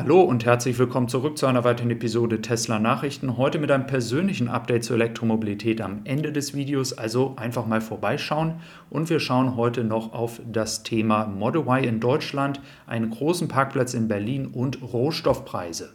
Hallo und herzlich willkommen zurück zu einer weiteren Episode Tesla Nachrichten. Heute mit einem persönlichen Update zur Elektromobilität am Ende des Videos, also einfach mal vorbeischauen. Und wir schauen heute noch auf das Thema Model Y in Deutschland, einen großen Parkplatz in Berlin und Rohstoffpreise.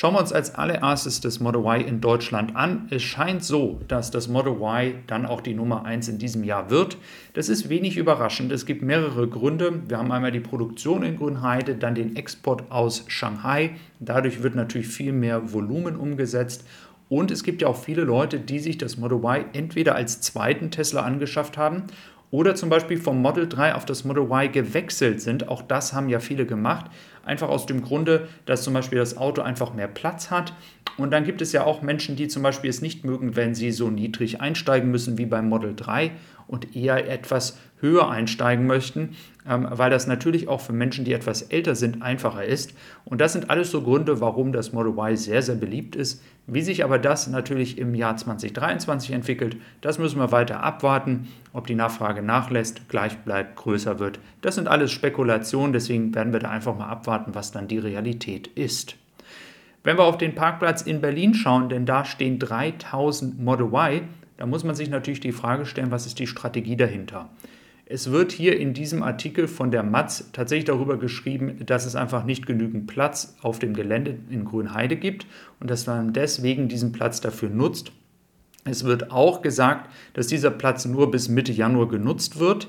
Schauen wir uns als allererstes das Model Y in Deutschland an. Es scheint so, dass das Model Y dann auch die Nummer 1 in diesem Jahr wird. Das ist wenig überraschend. Es gibt mehrere Gründe. Wir haben einmal die Produktion in Grünheide, dann den Export aus Shanghai. Dadurch wird natürlich viel mehr Volumen umgesetzt. Und es gibt ja auch viele Leute, die sich das Model Y entweder als zweiten Tesla angeschafft haben oder zum Beispiel vom Model 3 auf das Model Y gewechselt sind. Auch das haben ja viele gemacht. Einfach aus dem Grunde, dass zum Beispiel das Auto einfach mehr Platz hat. Und dann gibt es ja auch Menschen, die zum Beispiel es nicht mögen, wenn sie so niedrig einsteigen müssen wie beim Model 3 und eher etwas höher einsteigen möchten, ähm, weil das natürlich auch für Menschen, die etwas älter sind, einfacher ist. Und das sind alles so Gründe, warum das Model Y sehr, sehr beliebt ist. Wie sich aber das natürlich im Jahr 2023 entwickelt, das müssen wir weiter abwarten. Ob die Nachfrage nachlässt, gleich bleibt, größer wird. Das sind alles Spekulationen, deswegen werden wir da einfach mal abwarten, was dann die Realität ist. Wenn wir auf den Parkplatz in Berlin schauen, denn da stehen 3000 Model Y, da muss man sich natürlich die Frage stellen, was ist die Strategie dahinter? Es wird hier in diesem Artikel von der Matz tatsächlich darüber geschrieben, dass es einfach nicht genügend Platz auf dem Gelände in Grünheide gibt und dass man deswegen diesen Platz dafür nutzt. Es wird auch gesagt, dass dieser Platz nur bis Mitte Januar genutzt wird.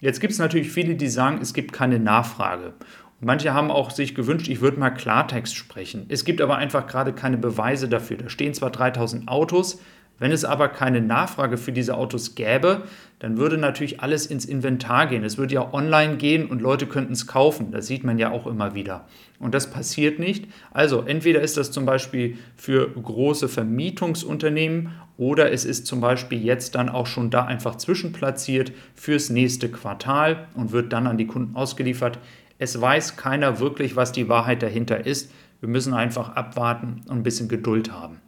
Jetzt gibt es natürlich viele, die sagen, es gibt keine Nachfrage. Manche haben auch sich gewünscht, ich würde mal Klartext sprechen. Es gibt aber einfach gerade keine Beweise dafür. Da stehen zwar 3000 Autos, wenn es aber keine Nachfrage für diese Autos gäbe, dann würde natürlich alles ins Inventar gehen. Es würde ja online gehen und Leute könnten es kaufen. Das sieht man ja auch immer wieder. Und das passiert nicht. Also entweder ist das zum Beispiel für große Vermietungsunternehmen oder es ist zum Beispiel jetzt dann auch schon da einfach zwischenplatziert fürs nächste Quartal und wird dann an die Kunden ausgeliefert. Es weiß keiner wirklich, was die Wahrheit dahinter ist. Wir müssen einfach abwarten und ein bisschen Geduld haben.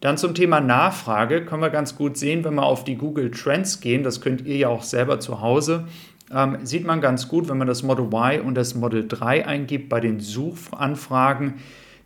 Dann zum Thema Nachfrage können wir ganz gut sehen, wenn wir auf die Google Trends gehen, das könnt ihr ja auch selber zu Hause, ähm, sieht man ganz gut, wenn man das Model Y und das Model 3 eingibt bei den Suchanfragen,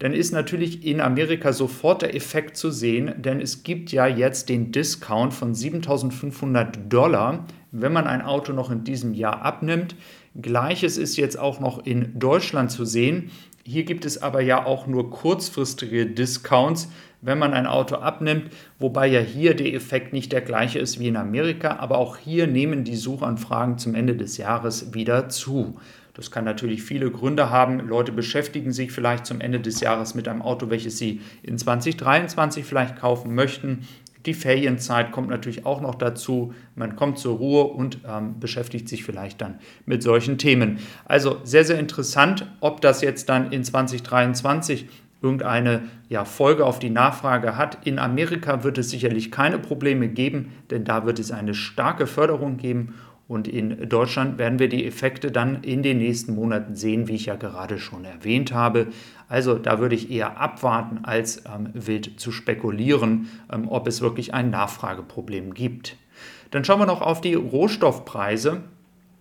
dann ist natürlich in Amerika sofort der Effekt zu sehen, denn es gibt ja jetzt den Discount von 7500 Dollar, wenn man ein Auto noch in diesem Jahr abnimmt. Gleiches ist jetzt auch noch in Deutschland zu sehen. Hier gibt es aber ja auch nur kurzfristige Discounts, wenn man ein Auto abnimmt, wobei ja hier der Effekt nicht der gleiche ist wie in Amerika, aber auch hier nehmen die Suchanfragen zum Ende des Jahres wieder zu. Das kann natürlich viele Gründe haben. Leute beschäftigen sich vielleicht zum Ende des Jahres mit einem Auto, welches sie in 2023 vielleicht kaufen möchten. Die Ferienzeit kommt natürlich auch noch dazu. Man kommt zur Ruhe und ähm, beschäftigt sich vielleicht dann mit solchen Themen. Also sehr, sehr interessant, ob das jetzt dann in 2023 irgendeine ja, Folge auf die Nachfrage hat. In Amerika wird es sicherlich keine Probleme geben, denn da wird es eine starke Förderung geben. Und in Deutschland werden wir die Effekte dann in den nächsten Monaten sehen, wie ich ja gerade schon erwähnt habe. Also da würde ich eher abwarten, als ähm, wild zu spekulieren, ähm, ob es wirklich ein Nachfrageproblem gibt. Dann schauen wir noch auf die Rohstoffpreise.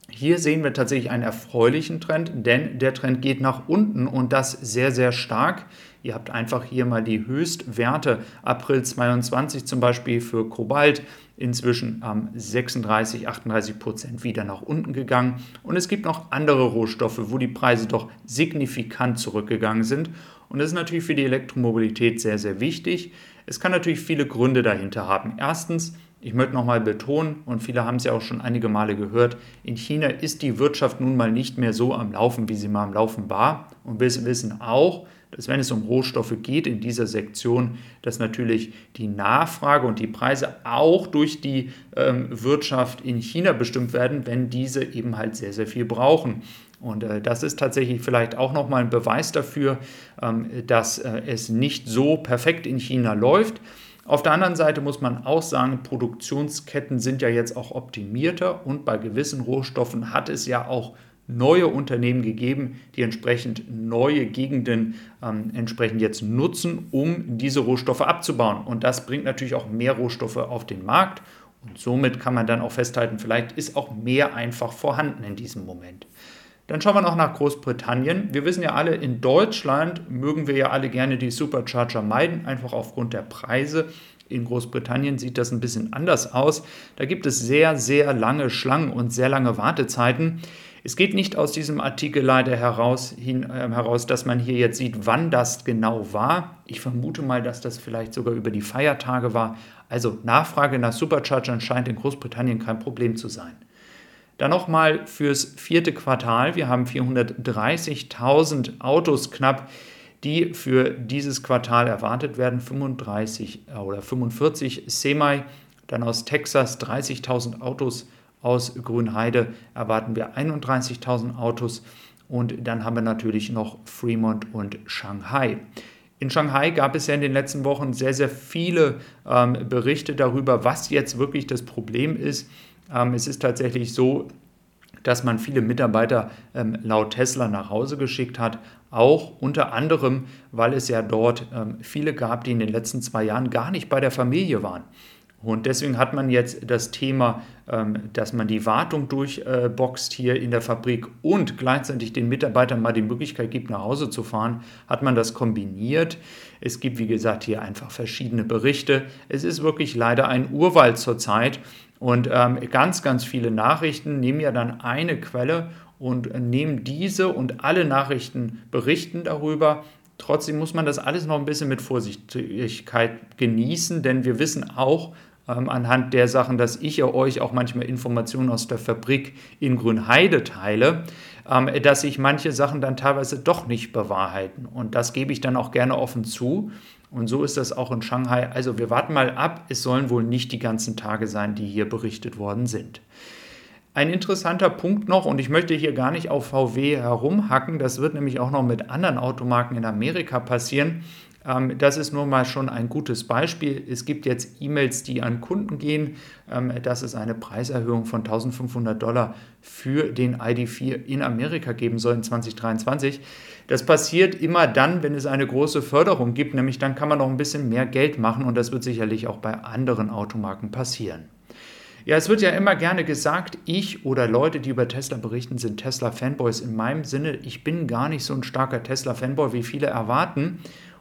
Hier sehen wir tatsächlich einen erfreulichen Trend, denn der Trend geht nach unten und das sehr, sehr stark. Ihr habt einfach hier mal die Höchstwerte April 22 zum Beispiel für Kobalt inzwischen ähm, 36, 38 Prozent wieder nach unten gegangen. Und es gibt noch andere Rohstoffe, wo die Preise doch signifikant zurückgegangen sind. Und das ist natürlich für die Elektromobilität sehr, sehr wichtig. Es kann natürlich viele Gründe dahinter haben. Erstens, ich möchte nochmal betonen, und viele haben es ja auch schon einige Male gehört, in China ist die Wirtschaft nun mal nicht mehr so am Laufen, wie sie mal am Laufen war. Und wir wissen auch, dass wenn es um Rohstoffe geht in dieser Sektion, dass natürlich die Nachfrage und die Preise auch durch die ähm, Wirtschaft in China bestimmt werden, wenn diese eben halt sehr, sehr viel brauchen. Und äh, das ist tatsächlich vielleicht auch nochmal ein Beweis dafür, ähm, dass äh, es nicht so perfekt in China läuft. Auf der anderen Seite muss man auch sagen, Produktionsketten sind ja jetzt auch optimierter und bei gewissen Rohstoffen hat es ja auch neue Unternehmen gegeben, die entsprechend neue Gegenden ähm, entsprechend jetzt nutzen, um diese Rohstoffe abzubauen. Und das bringt natürlich auch mehr Rohstoffe auf den Markt. Und somit kann man dann auch festhalten, vielleicht ist auch mehr einfach vorhanden in diesem Moment. Dann schauen wir noch nach Großbritannien. Wir wissen ja alle, in Deutschland mögen wir ja alle gerne die Supercharger meiden, einfach aufgrund der Preise. In Großbritannien sieht das ein bisschen anders aus. Da gibt es sehr, sehr lange Schlangen und sehr lange Wartezeiten. Es geht nicht aus diesem Artikel leider heraus, hin, äh, heraus, dass man hier jetzt sieht, wann das genau war. Ich vermute mal, dass das vielleicht sogar über die Feiertage war. Also Nachfrage nach Superchargern scheint in Großbritannien kein Problem zu sein. Dann nochmal fürs vierte Quartal. Wir haben 430.000 Autos knapp, die für dieses Quartal erwartet werden. 35 äh, oder 45 Semi, dann aus Texas 30.000 Autos aus Grünheide erwarten wir 31.000 Autos und dann haben wir natürlich noch Fremont und Shanghai. In Shanghai gab es ja in den letzten Wochen sehr, sehr viele ähm, Berichte darüber, was jetzt wirklich das Problem ist. Ähm, es ist tatsächlich so, dass man viele Mitarbeiter ähm, laut Tesla nach Hause geschickt hat, auch unter anderem, weil es ja dort ähm, viele gab, die in den letzten zwei Jahren gar nicht bei der Familie waren. Und deswegen hat man jetzt das Thema, ähm, dass man die Wartung durchboxt hier in der Fabrik und gleichzeitig den Mitarbeitern mal die Möglichkeit gibt, nach Hause zu fahren, hat man das kombiniert. Es gibt, wie gesagt, hier einfach verschiedene Berichte. Es ist wirklich leider ein Urwald zurzeit und ähm, ganz, ganz viele Nachrichten nehmen ja dann eine Quelle und nehmen diese und alle Nachrichten berichten darüber Trotzdem muss man das alles noch ein bisschen mit Vorsichtigkeit genießen, denn wir wissen auch, ähm, anhand der Sachen, dass ich ja euch auch manchmal Informationen aus der Fabrik in Grünheide teile, ähm, dass sich manche Sachen dann teilweise doch nicht bewahrheiten. Und das gebe ich dann auch gerne offen zu. Und so ist das auch in Shanghai. Also wir warten mal ab. Es sollen wohl nicht die ganzen Tage sein, die hier berichtet worden sind. Ein interessanter Punkt noch, und ich möchte hier gar nicht auf VW herumhacken, das wird nämlich auch noch mit anderen Automarken in Amerika passieren. Ähm, das ist nur mal schon ein gutes Beispiel. Es gibt jetzt E-Mails, die an Kunden gehen, ähm, dass es eine Preiserhöhung von 1500 Dollar für den ID4 in Amerika geben soll in 2023. Das passiert immer dann, wenn es eine große Förderung gibt, nämlich dann kann man noch ein bisschen mehr Geld machen und das wird sicherlich auch bei anderen Automarken passieren. Ja, es wird ja immer gerne gesagt, ich oder Leute, die über Tesla berichten, sind Tesla-Fanboys. In meinem Sinne, ich bin gar nicht so ein starker Tesla-Fanboy, wie viele erwarten.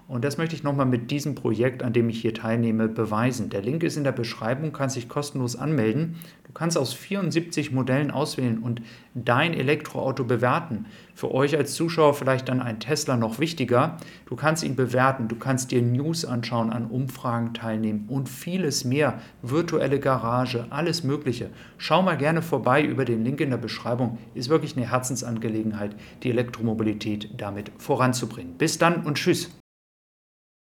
Und das möchte ich nochmal mit diesem Projekt, an dem ich hier teilnehme, beweisen. Der Link ist in der Beschreibung, kannst dich kostenlos anmelden. Du kannst aus 74 Modellen auswählen und dein Elektroauto bewerten. Für euch als Zuschauer vielleicht dann ein Tesla noch wichtiger. Du kannst ihn bewerten, du kannst dir News anschauen, an Umfragen teilnehmen und vieles mehr. Virtuelle Garage, alles Mögliche. Schau mal gerne vorbei über den Link in der Beschreibung. Ist wirklich eine Herzensangelegenheit, die Elektromobilität damit voranzubringen. Bis dann und tschüss.